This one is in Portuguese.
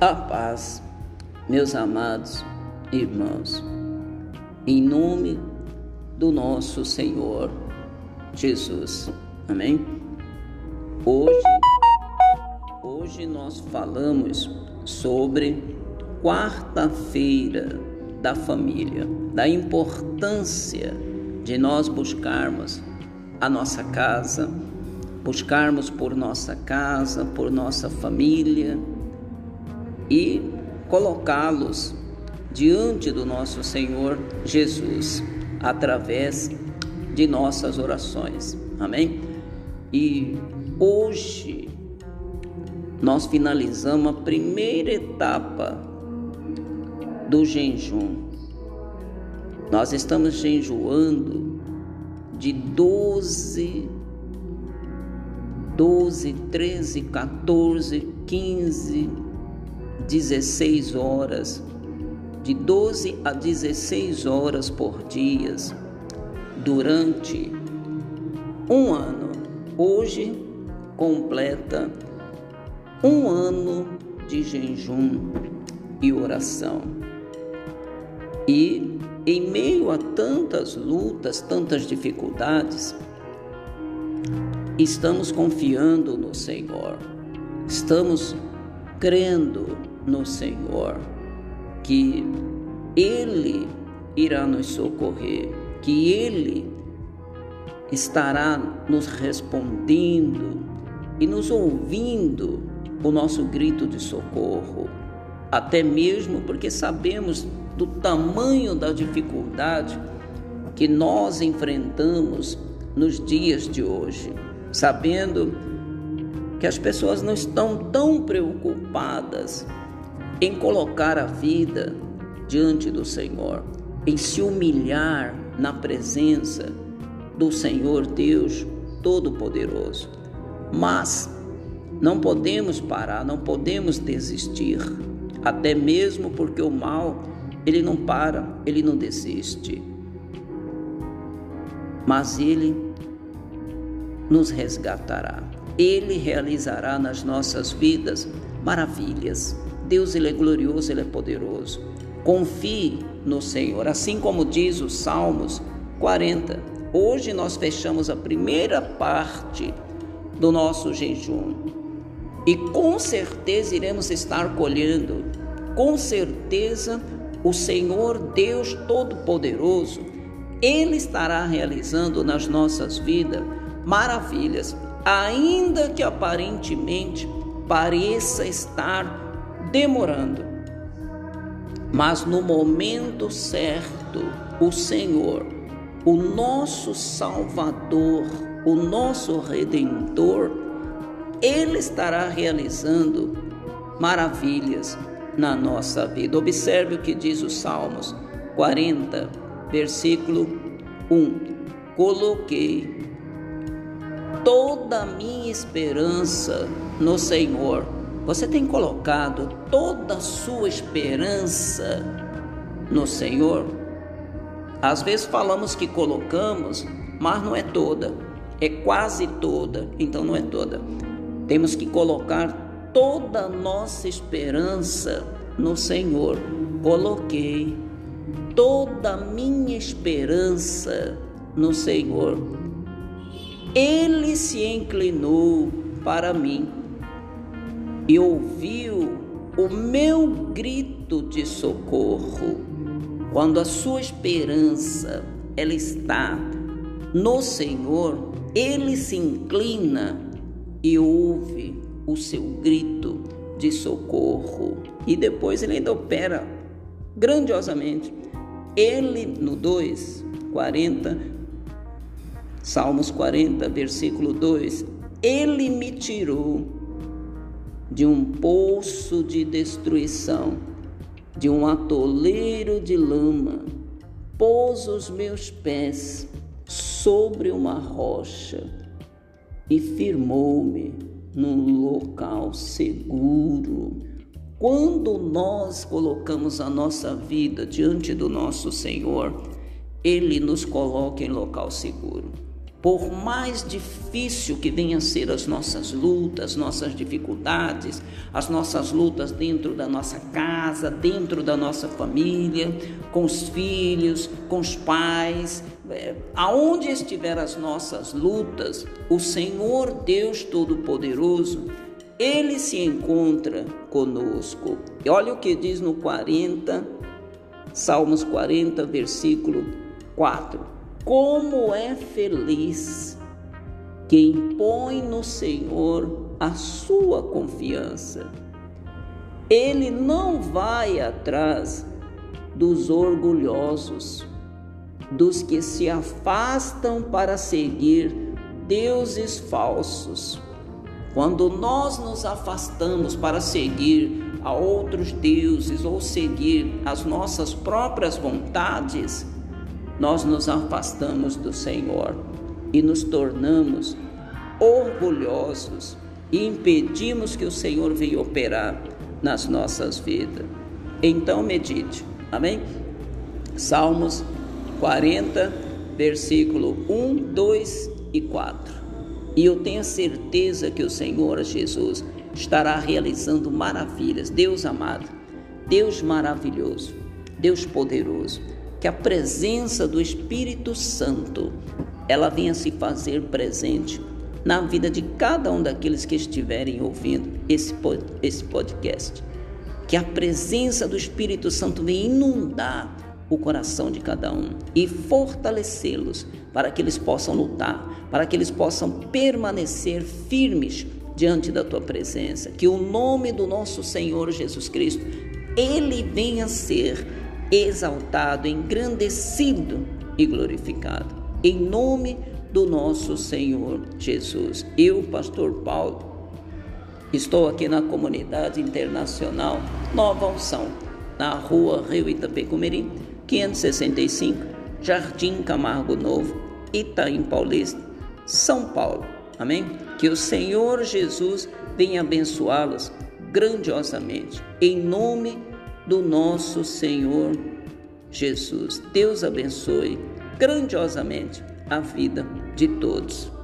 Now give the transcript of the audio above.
A paz, meus amados irmãos, em nome do nosso Senhor Jesus. Amém? Hoje, hoje nós falamos sobre quarta-feira da família, da importância de nós buscarmos a nossa casa, buscarmos por nossa casa, por nossa família e colocá-los diante do nosso Senhor Jesus através de nossas orações. Amém? E hoje nós finalizamos a primeira etapa do jejum. Nós estamos jejuando de 12, 12, 13, 14, 15, 16 horas, de 12 a 16 horas por dia, durante um ano. Hoje completa um ano de jejum e oração. E em meio a tantas lutas, tantas dificuldades, estamos confiando no Senhor, estamos crendo no Senhor, que Ele irá nos socorrer, que Ele estará nos respondendo e nos ouvindo o nosso grito de socorro, até mesmo porque sabemos do tamanho da dificuldade que nós enfrentamos nos dias de hoje, sabendo que as pessoas não estão tão preocupadas em colocar a vida diante do Senhor, em se humilhar na presença do Senhor Deus Todo-Poderoso. Mas não podemos parar, não podemos desistir, até mesmo porque o mal, ele não para, ele não desiste. Mas ele nos resgatará. Ele realizará nas nossas vidas maravilhas. Deus, Ele é glorioso, Ele é poderoso. Confie no Senhor, assim como diz os Salmos 40. Hoje nós fechamos a primeira parte do nosso jejum e com certeza iremos estar colhendo. Com certeza o Senhor Deus Todo-Poderoso, Ele estará realizando nas nossas vidas maravilhas ainda que aparentemente pareça estar demorando. Mas no momento certo, o Senhor, o nosso Salvador, o nosso Redentor, Ele estará realizando maravilhas na nossa vida. Observe o que diz os Salmos 40, versículo 1. Coloquei toda a minha esperança no Senhor. Você tem colocado toda a sua esperança no Senhor? Às vezes falamos que colocamos, mas não é toda, é quase toda, então não é toda. Temos que colocar toda a nossa esperança no Senhor. Coloquei toda a minha esperança no Senhor ele se inclinou para mim e ouviu o meu grito de socorro. Quando a sua esperança ela está no Senhor, ele se inclina e ouve o seu grito de socorro. E depois ele ainda opera grandiosamente. Ele no 2, 40 Salmos 40, versículo 2: Ele me tirou de um poço de destruição, de um atoleiro de lama, pôs os meus pés sobre uma rocha e firmou-me num local seguro. Quando nós colocamos a nossa vida diante do nosso Senhor, Ele nos coloca em local seguro. Por mais difícil que venham a ser as nossas lutas, nossas dificuldades, as nossas lutas dentro da nossa casa, dentro da nossa família, com os filhos, com os pais, é, aonde estiver as nossas lutas, o Senhor Deus Todo-Poderoso, Ele se encontra conosco. E olha o que diz no 40, Salmos 40, versículo 4 como é feliz quem põe no Senhor a sua confiança. Ele não vai atrás dos orgulhosos, dos que se afastam para seguir deuses falsos. Quando nós nos afastamos para seguir a outros deuses ou seguir as nossas próprias vontades, nós nos afastamos do Senhor e nos tornamos orgulhosos e impedimos que o Senhor venha operar nas nossas vidas. Então medite, amém? Salmos 40, versículo 1, 2 e 4. E eu tenho certeza que o Senhor Jesus estará realizando maravilhas. Deus amado, Deus maravilhoso, Deus poderoso que a presença do Espírito Santo ela venha se fazer presente na vida de cada um daqueles que estiverem ouvindo esse, esse podcast. Que a presença do Espírito Santo venha inundar o coração de cada um e fortalecê-los para que eles possam lutar, para que eles possam permanecer firmes diante da tua presença. Que o nome do nosso Senhor Jesus Cristo ele venha ser exaltado, engrandecido e glorificado. Em nome do nosso Senhor Jesus. Eu, pastor Paulo, estou aqui na comunidade internacional Nova Unção, na rua Rio Itapecumirim, 565, Jardim Camargo Novo, Itaim Paulista, São Paulo. Amém? Que o Senhor Jesus venha abençoá-los grandiosamente. Em nome de do nosso Senhor Jesus. Deus abençoe grandiosamente a vida de todos.